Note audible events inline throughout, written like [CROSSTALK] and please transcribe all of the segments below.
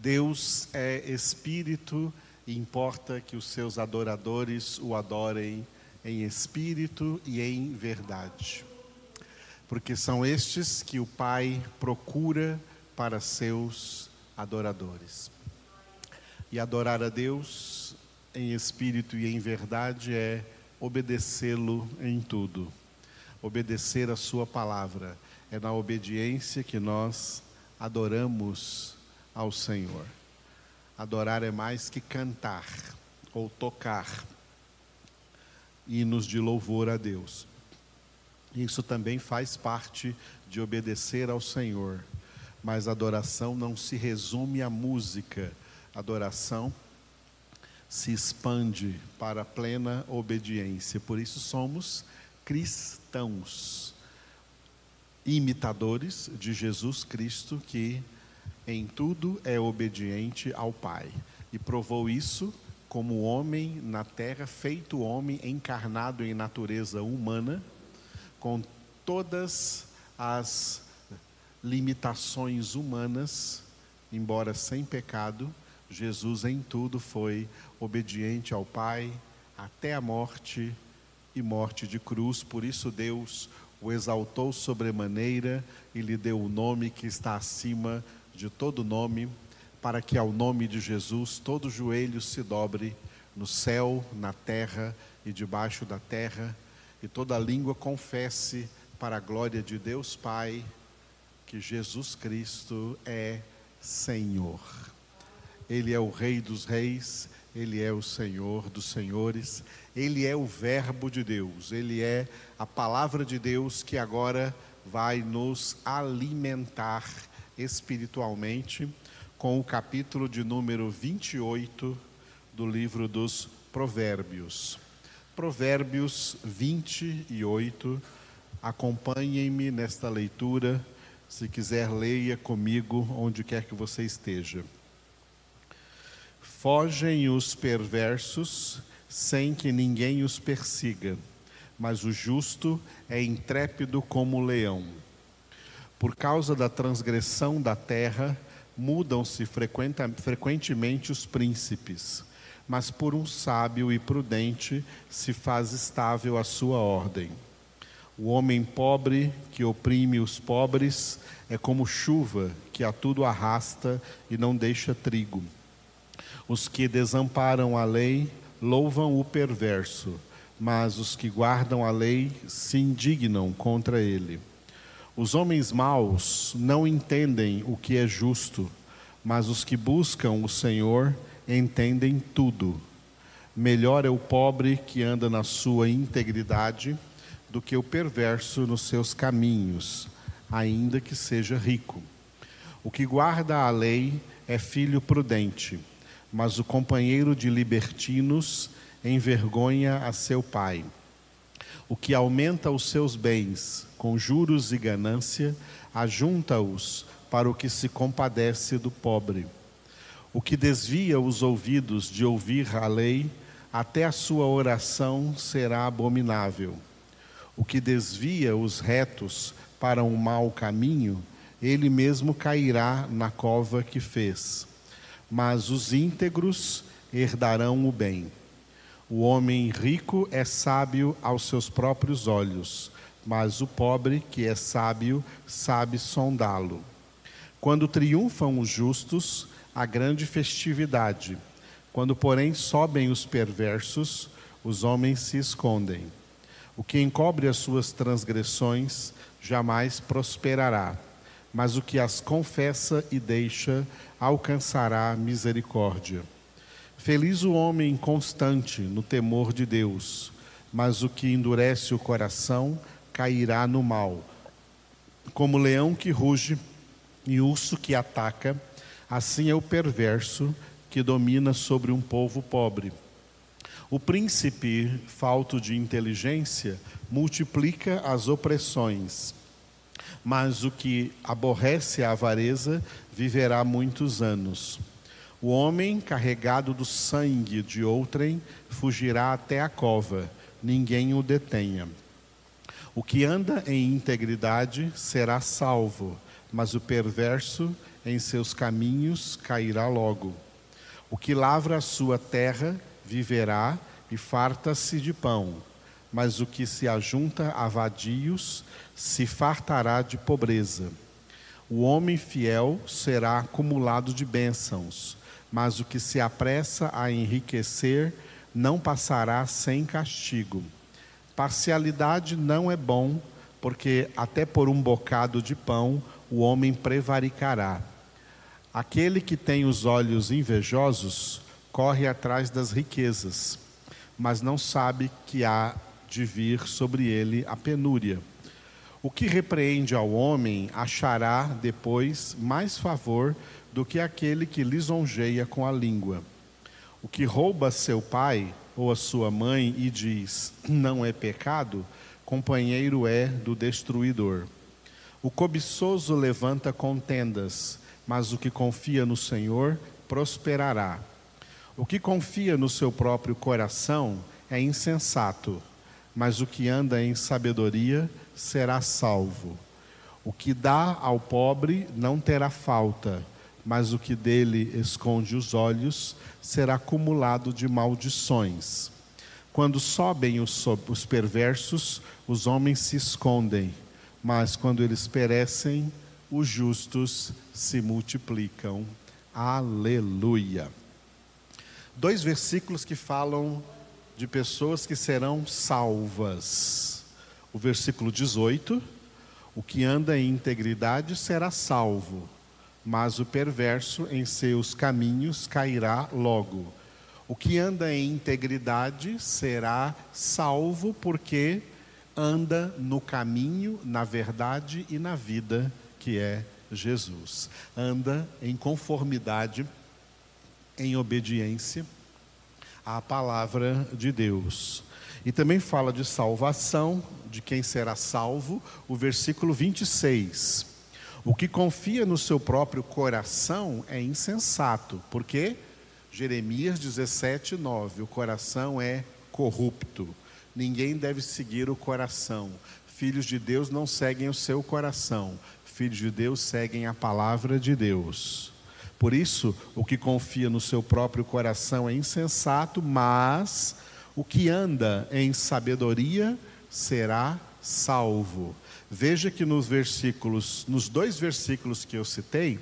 Deus é espírito e importa que os seus adoradores o adorem em espírito e em verdade. Porque são estes que o Pai procura para seus adoradores. E adorar a Deus em espírito e em verdade é obedecê-lo em tudo. Obedecer a Sua palavra. É na obediência que nós adoramos ao Senhor. Adorar é mais que cantar ou tocar hinos de louvor a Deus. Isso também faz parte de obedecer ao Senhor. Mas adoração não se resume à música. Adoração se expande para a plena obediência. Por isso somos cristãos, imitadores de Jesus Cristo que em tudo é obediente ao Pai. E provou isso como homem na terra, feito homem, encarnado em natureza humana, com todas as limitações humanas, embora sem pecado, Jesus em tudo foi obediente ao Pai até a morte e morte de cruz. Por isso Deus o exaltou sobremaneira e lhe deu o nome que está acima de todo nome, para que ao nome de Jesus todo joelho se dobre no céu, na terra e debaixo da terra, e toda língua confesse para a glória de Deus Pai que Jesus Cristo é Senhor. Ele é o Rei dos Reis, ele é o Senhor dos Senhores, ele é o Verbo de Deus, ele é a palavra de Deus que agora vai nos alimentar espiritualmente com o capítulo de número 28 do livro dos Provérbios. Provérbios 28. Acompanhem-me nesta leitura. Se quiser, leia comigo onde quer que você esteja. Fogem os perversos sem que ninguém os persiga, mas o justo é intrépido como o leão. Por causa da transgressão da terra, mudam-se frequentemente os príncipes, mas por um sábio e prudente se faz estável a sua ordem. O homem pobre que oprime os pobres é como chuva que a tudo arrasta e não deixa trigo. Os que desamparam a lei louvam o perverso, mas os que guardam a lei se indignam contra ele. Os homens maus não entendem o que é justo, mas os que buscam o Senhor entendem tudo. Melhor é o pobre que anda na sua integridade do que o perverso nos seus caminhos, ainda que seja rico. O que guarda a lei é filho prudente, mas o companheiro de libertinos envergonha a seu pai. O que aumenta os seus bens com juros e ganância, ajunta-os para o que se compadece do pobre. O que desvia os ouvidos de ouvir a lei, até a sua oração será abominável. O que desvia os retos para um mau caminho, ele mesmo cairá na cova que fez. Mas os íntegros herdarão o bem. O homem rico é sábio aos seus próprios olhos, mas o pobre, que é sábio, sabe sondá-lo. Quando triunfam os justos, há grande festividade. Quando, porém, sobem os perversos, os homens se escondem. O que encobre as suas transgressões jamais prosperará, mas o que as confessa e deixa alcançará misericórdia. Feliz o homem constante no temor de Deus, mas o que endurece o coração cairá no mal. Como leão que ruge e urso que ataca, assim é o perverso que domina sobre um povo pobre. O príncipe, falto de inteligência, multiplica as opressões, mas o que aborrece a avareza viverá muitos anos. O homem carregado do sangue de outrem fugirá até a cova, ninguém o detenha. O que anda em integridade será salvo, mas o perverso em seus caminhos cairá logo. O que lavra a sua terra viverá e farta-se de pão, mas o que se ajunta a vadios se fartará de pobreza. O homem fiel será acumulado de bênçãos, mas o que se apressa a enriquecer não passará sem castigo. Parcialidade não é bom, porque até por um bocado de pão o homem prevaricará. Aquele que tem os olhos invejosos corre atrás das riquezas, mas não sabe que há de vir sobre ele a penúria. O que repreende ao homem achará depois mais favor do que aquele que lisonjeia com a língua. O que rouba seu pai ou a sua mãe e diz não é pecado, companheiro é do destruidor. O cobiçoso levanta contendas, mas o que confia no Senhor prosperará. O que confia no seu próprio coração é insensato, mas o que anda em sabedoria será salvo. O que dá ao pobre não terá falta, mas o que dele esconde os olhos será acumulado de maldições. Quando sobem os, os perversos, os homens se escondem, mas quando eles perecem, os justos se multiplicam. Aleluia dois versículos que falam de pessoas que serão salvas. O versículo 18: O que anda em integridade será salvo, mas o perverso em seus caminhos cairá logo. O que anda em integridade será salvo, porque anda no caminho, na verdade e na vida que é Jesus. Anda em conformidade em obediência à palavra de Deus. E também fala de salvação, de quem será salvo, o versículo 26. O que confia no seu próprio coração é insensato, porque Jeremias 17, 9: o coração é corrupto, ninguém deve seguir o coração. Filhos de Deus não seguem o seu coração, filhos de Deus seguem a palavra de Deus. Por isso, o que confia no seu próprio coração é insensato, mas o que anda em sabedoria será salvo. Veja que nos versículos, nos dois versículos que eu citei,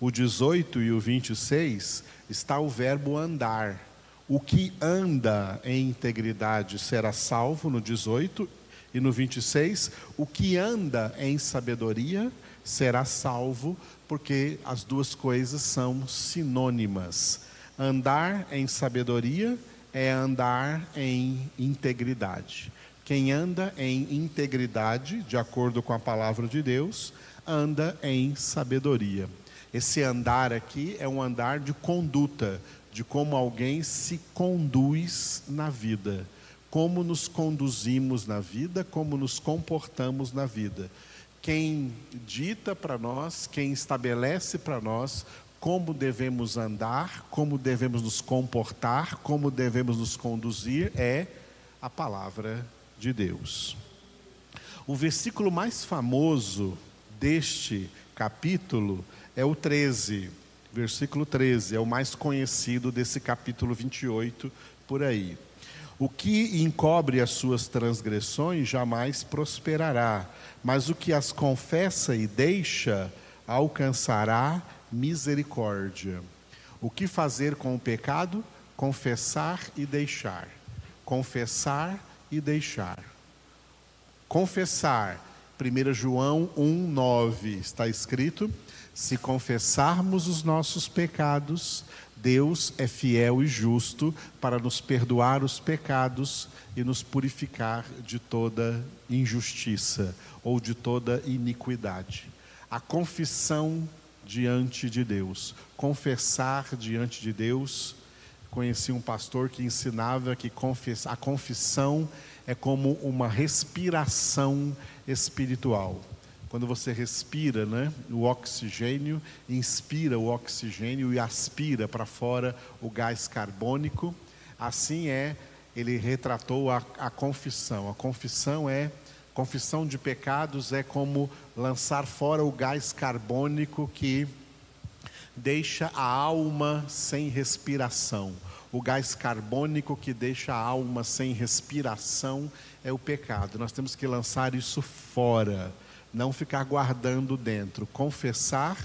o 18 e o 26, está o verbo andar. O que anda em integridade será salvo no 18 e no 26, o que anda em sabedoria será salvo porque as duas coisas são sinônimas. Andar em sabedoria é andar em integridade. Quem anda em integridade, de acordo com a palavra de Deus, anda em sabedoria. Esse andar aqui é um andar de conduta, de como alguém se conduz na vida, como nos conduzimos na vida, como nos comportamos na vida quem dita para nós, quem estabelece para nós como devemos andar, como devemos nos comportar, como devemos nos conduzir é a palavra de Deus. O versículo mais famoso deste capítulo é o 13, versículo 13, é o mais conhecido desse capítulo 28 por aí. O que encobre as suas transgressões jamais prosperará, mas o que as confessa e deixa alcançará misericórdia. O que fazer com o pecado? Confessar e deixar. Confessar e deixar. Confessar. 1 João 1,9 está escrito: Se confessarmos os nossos pecados, Deus é fiel e justo para nos perdoar os pecados e nos purificar de toda injustiça ou de toda iniquidade. A confissão diante de Deus, confessar diante de Deus. Conheci um pastor que ensinava que a confissão é como uma respiração espiritual. Quando você respira, né, o oxigênio, inspira o oxigênio e aspira para fora o gás carbônico, assim é, ele retratou a, a confissão. A confissão é confissão de pecados é como lançar fora o gás carbônico que deixa a alma sem respiração. O gás carbônico que deixa a alma sem respiração é o pecado. Nós temos que lançar isso fora, não ficar guardando dentro, confessar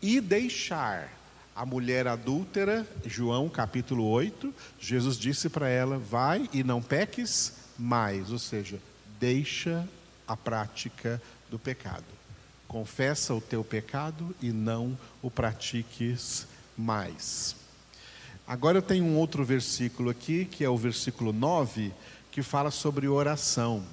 e deixar. A mulher adúltera, João capítulo 8, Jesus disse para ela: Vai e não peques mais, ou seja, deixa a prática do pecado. Confessa o teu pecado e não o pratiques mais. Agora eu tenho um outro versículo aqui, que é o versículo 9, que fala sobre oração.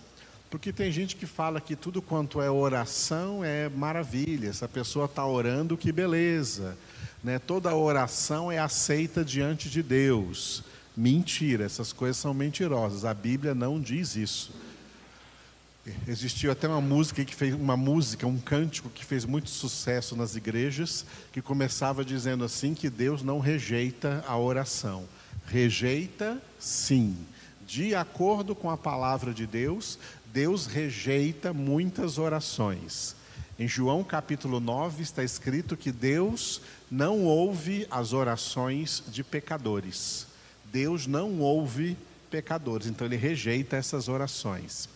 Porque tem gente que fala que tudo quanto é oração é maravilha, se a pessoa está orando, que beleza. Né? Toda oração é aceita diante de Deus. Mentira, essas coisas são mentirosas. A Bíblia não diz isso. Existiu até uma música que fez uma música, um cântico que fez muito sucesso nas igrejas, que começava dizendo assim que Deus não rejeita a oração. Rejeita, sim. De acordo com a palavra de Deus, Deus rejeita muitas orações. Em João capítulo 9 está escrito que Deus não ouve as orações de pecadores. Deus não ouve pecadores, então ele rejeita essas orações.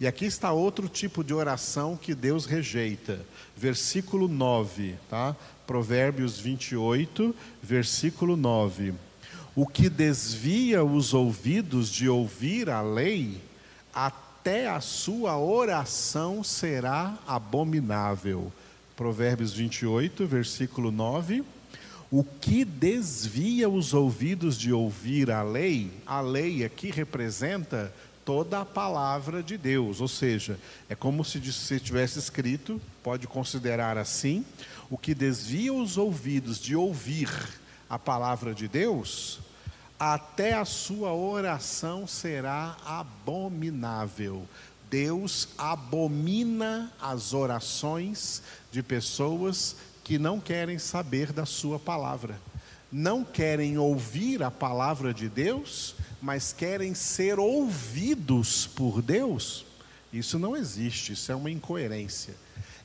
E aqui está outro tipo de oração que Deus rejeita. Versículo 9, tá? Provérbios 28, versículo 9. O que desvia os ouvidos de ouvir a lei, até a sua oração será abominável. Provérbios 28, versículo 9. O que desvia os ouvidos de ouvir a lei, a lei aqui representa toda a palavra de Deus, ou seja, é como se tivesse escrito, pode considerar assim, o que desvia os ouvidos de ouvir a palavra de Deus, até a sua oração será abominável. Deus abomina as orações de pessoas que não querem saber da sua palavra, não querem ouvir a palavra de Deus mas querem ser ouvidos por Deus, isso não existe, isso é uma incoerência.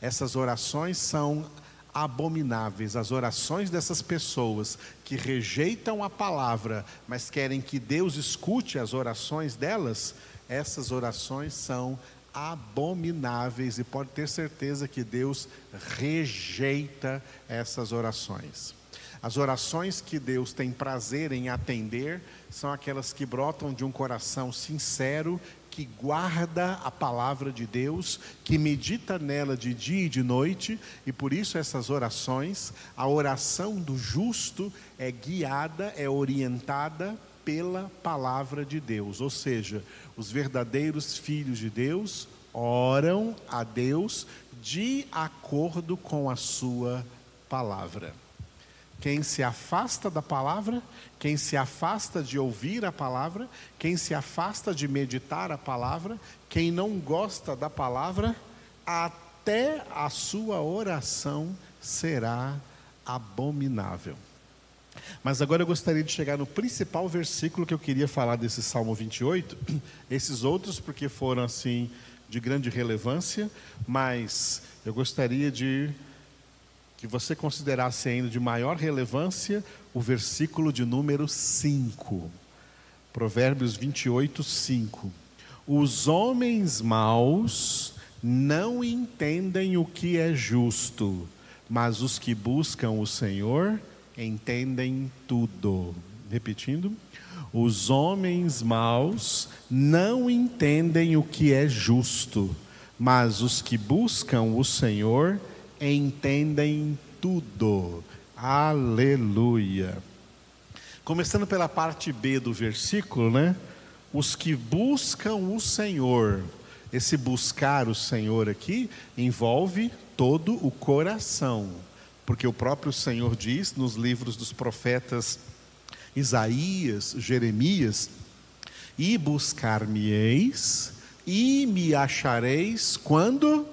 Essas orações são abomináveis, as orações dessas pessoas que rejeitam a palavra, mas querem que Deus escute as orações delas, essas orações são abomináveis e pode ter certeza que Deus rejeita essas orações. As orações que Deus tem prazer em atender são aquelas que brotam de um coração sincero, que guarda a palavra de Deus, que medita nela de dia e de noite, e por isso essas orações, a oração do justo é guiada, é orientada pela palavra de Deus, ou seja, os verdadeiros filhos de Deus oram a Deus de acordo com a sua palavra. Quem se afasta da palavra, quem se afasta de ouvir a palavra, quem se afasta de meditar a palavra, quem não gosta da palavra, até a sua oração será abominável. Mas agora eu gostaria de chegar no principal versículo que eu queria falar desse Salmo 28, [CLEARS THROAT] esses outros porque foram assim de grande relevância, mas eu gostaria de que você considerasse ainda de maior relevância o versículo de número 5. Provérbios 28, 5. Os homens maus não entendem o que é justo, mas os que buscam o Senhor entendem tudo. Repetindo. Os homens maus não entendem o que é justo, mas os que buscam o Senhor entendem tudo. Aleluia. Começando pela parte B do versículo, né? Os que buscam o Senhor. Esse buscar o Senhor aqui envolve todo o coração, porque o próprio Senhor diz nos livros dos profetas Isaías, Jeremias: E buscar-me-eis e me achareis quando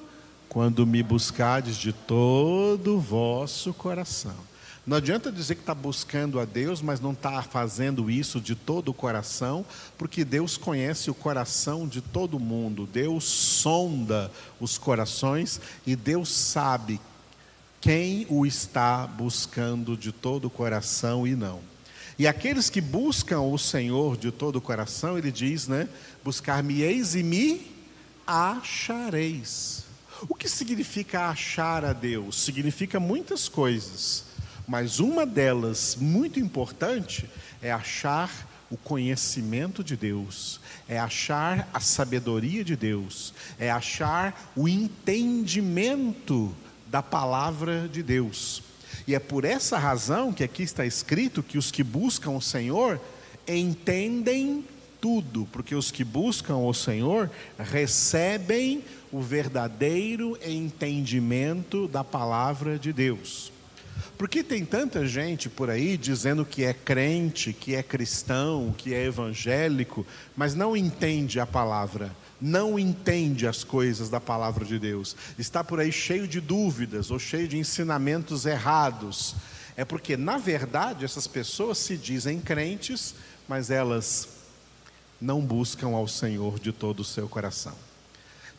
quando me buscardes de todo o vosso coração. Não adianta dizer que está buscando a Deus, mas não está fazendo isso de todo o coração, porque Deus conhece o coração de todo mundo, Deus sonda os corações e Deus sabe quem o está buscando de todo o coração e não. E aqueles que buscam o Senhor de todo o coração, ele diz, né? Buscar-me-eis e me achareis. O que significa achar a Deus? Significa muitas coisas, mas uma delas, muito importante, é achar o conhecimento de Deus, é achar a sabedoria de Deus, é achar o entendimento da palavra de Deus. E é por essa razão que aqui está escrito que os que buscam o Senhor entendem tudo, porque os que buscam o Senhor recebem o verdadeiro entendimento da palavra de Deus. Porque tem tanta gente por aí dizendo que é crente, que é cristão, que é evangélico, mas não entende a palavra, não entende as coisas da palavra de Deus. Está por aí cheio de dúvidas ou cheio de ensinamentos errados. É porque, na verdade, essas pessoas se dizem crentes, mas elas não buscam ao Senhor de todo o seu coração.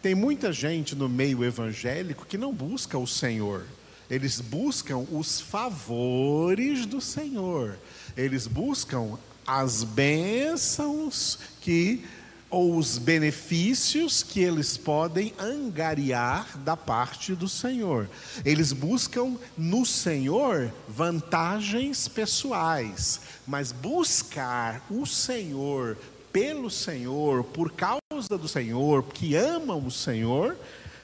Tem muita gente no meio evangélico que não busca o Senhor. Eles buscam os favores do Senhor. Eles buscam as bênçãos que ou os benefícios que eles podem angariar da parte do Senhor. Eles buscam no Senhor vantagens pessoais, mas buscar o Senhor pelo Senhor, por causa do Senhor, que amam o Senhor,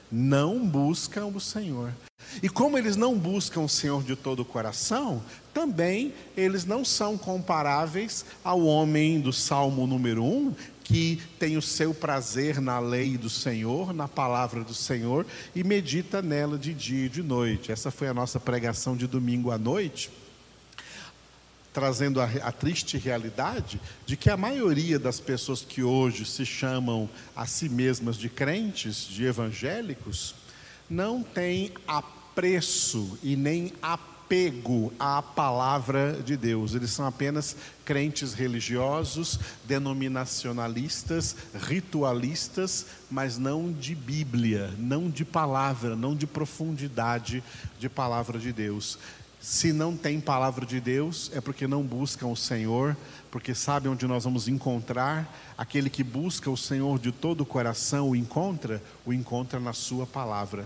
não buscam o Senhor. E como eles não buscam o Senhor de todo o coração, também eles não são comparáveis ao homem do Salmo número 1, que tem o seu prazer na lei do Senhor, na palavra do Senhor, e medita nela de dia e de noite. Essa foi a nossa pregação de domingo à noite, trazendo a, a triste realidade de que a maioria das pessoas que hoje se chamam a si mesmas de crentes, de evangélicos, não tem apreço e nem apego à palavra de Deus. Eles são apenas crentes religiosos, denominacionalistas, ritualistas, mas não de Bíblia, não de palavra, não de profundidade de palavra de Deus. Se não tem palavra de Deus, é porque não buscam o Senhor, porque sabe onde nós vamos encontrar. Aquele que busca o Senhor de todo o coração o encontra, o encontra na Sua palavra.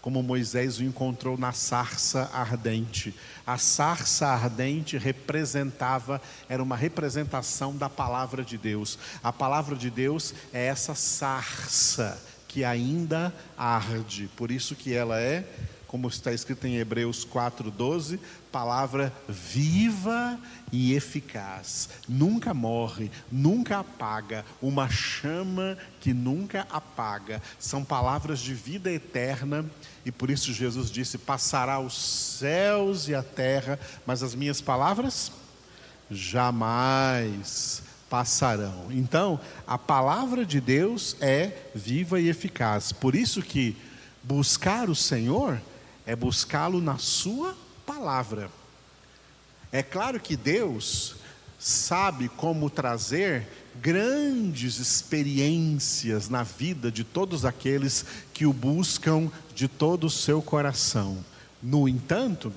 Como Moisés o encontrou na sarça ardente. A sarça ardente representava, era uma representação da palavra de Deus. A palavra de Deus é essa sarça que ainda arde, por isso que ela é como está escrito em Hebreus 4:12, palavra viva e eficaz, nunca morre, nunca apaga, uma chama que nunca apaga. São palavras de vida eterna e por isso Jesus disse: "Passará os céus e a terra, mas as minhas palavras jamais passarão". Então, a palavra de Deus é viva e eficaz. Por isso que buscar o Senhor é buscá-lo na Sua palavra. É claro que Deus sabe como trazer grandes experiências na vida de todos aqueles que o buscam de todo o seu coração. No entanto,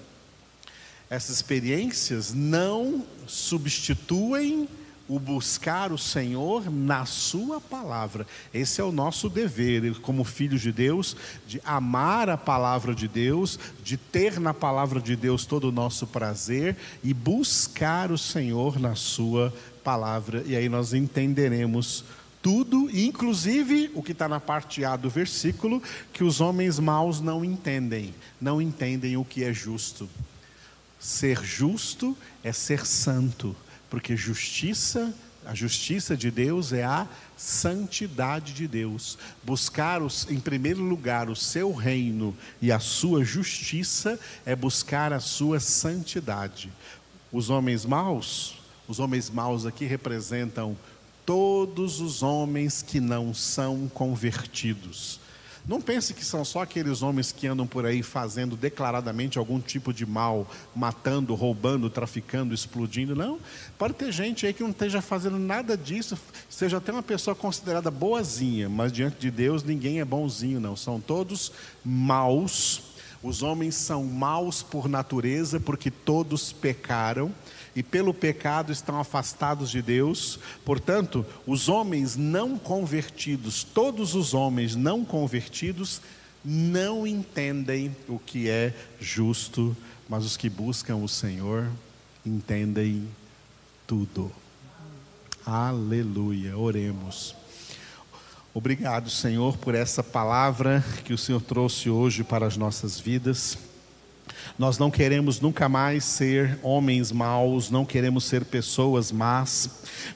essas experiências não substituem o buscar o Senhor na Sua palavra. Esse é o nosso dever, como filhos de Deus, de amar a palavra de Deus, de ter na palavra de Deus todo o nosso prazer e buscar o Senhor na Sua palavra. E aí nós entenderemos tudo, inclusive o que está na parte A do versículo, que os homens maus não entendem, não entendem o que é justo. Ser justo é ser santo porque justiça, a justiça de Deus é a santidade de Deus. Buscar os, em primeiro lugar o seu reino e a sua justiça é buscar a sua santidade. Os homens maus, os homens maus aqui representam todos os homens que não são convertidos. Não pense que são só aqueles homens que andam por aí fazendo declaradamente algum tipo de mal, matando, roubando, traficando, explodindo. Não. Pode ter gente aí que não esteja fazendo nada disso, seja até uma pessoa considerada boazinha, mas diante de Deus ninguém é bonzinho, não. São todos maus. Os homens são maus por natureza, porque todos pecaram e pelo pecado estão afastados de Deus. Portanto, os homens não convertidos, todos os homens não convertidos, não entendem o que é justo, mas os que buscam o Senhor entendem tudo. Aleluia. Oremos. Obrigado, Senhor, por essa palavra que o Senhor trouxe hoje para as nossas vidas. Nós não queremos nunca mais ser homens maus, não queremos ser pessoas más.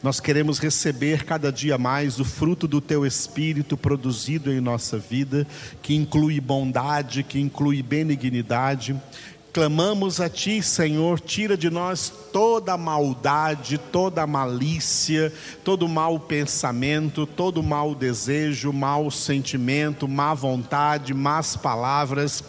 Nós queremos receber cada dia mais o fruto do teu espírito produzido em nossa vida, que inclui bondade, que inclui benignidade, clamamos a Ti, Senhor, tira de nós toda a maldade, toda a malícia, todo mau pensamento, todo mau desejo, mau sentimento, má vontade, más palavras,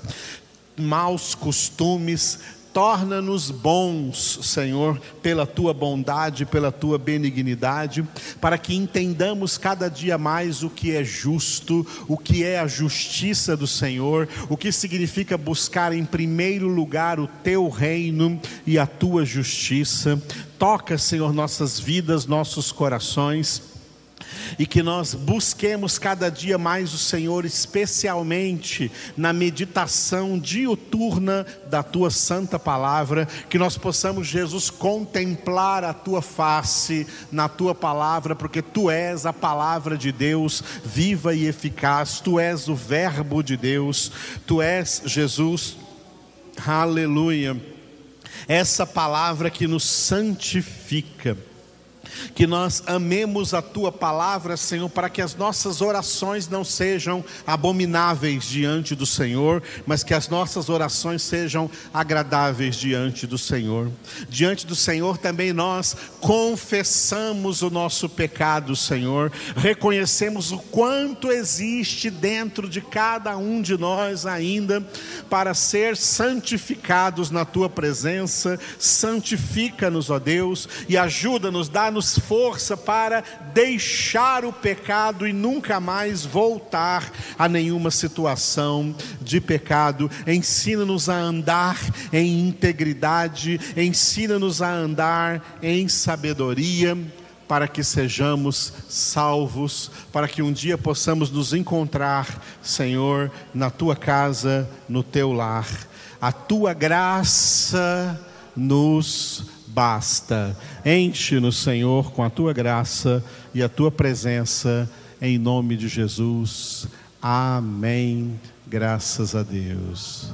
maus costumes, Torna-nos bons, Senhor, pela tua bondade, pela tua benignidade, para que entendamos cada dia mais o que é justo, o que é a justiça do Senhor, o que significa buscar em primeiro lugar o teu reino e a tua justiça. Toca, Senhor, nossas vidas, nossos corações e que nós busquemos cada dia mais o Senhor, especialmente na meditação diuturna da tua santa palavra, que nós possamos, Jesus, contemplar a tua face na tua palavra, porque tu és a palavra de Deus viva e eficaz, tu és o Verbo de Deus, tu és Jesus, aleluia. Essa palavra que nos santifica que nós amemos a tua palavra, Senhor, para que as nossas orações não sejam abomináveis diante do Senhor, mas que as nossas orações sejam agradáveis diante do Senhor. Diante do Senhor também nós confessamos o nosso pecado, Senhor, reconhecemos o quanto existe dentro de cada um de nós ainda para ser santificados na tua presença. Santifica-nos, ó Deus, e ajuda-nos, dá-nos força para deixar o pecado e nunca mais voltar a nenhuma situação de pecado. Ensina-nos a andar em integridade, ensina-nos a andar em sabedoria para que sejamos salvos, para que um dia possamos nos encontrar, Senhor, na tua casa, no teu lar. A tua graça nos basta. Enche-nos, Senhor, com a tua graça e a tua presença, em nome de Jesus. Amém. Graças a Deus.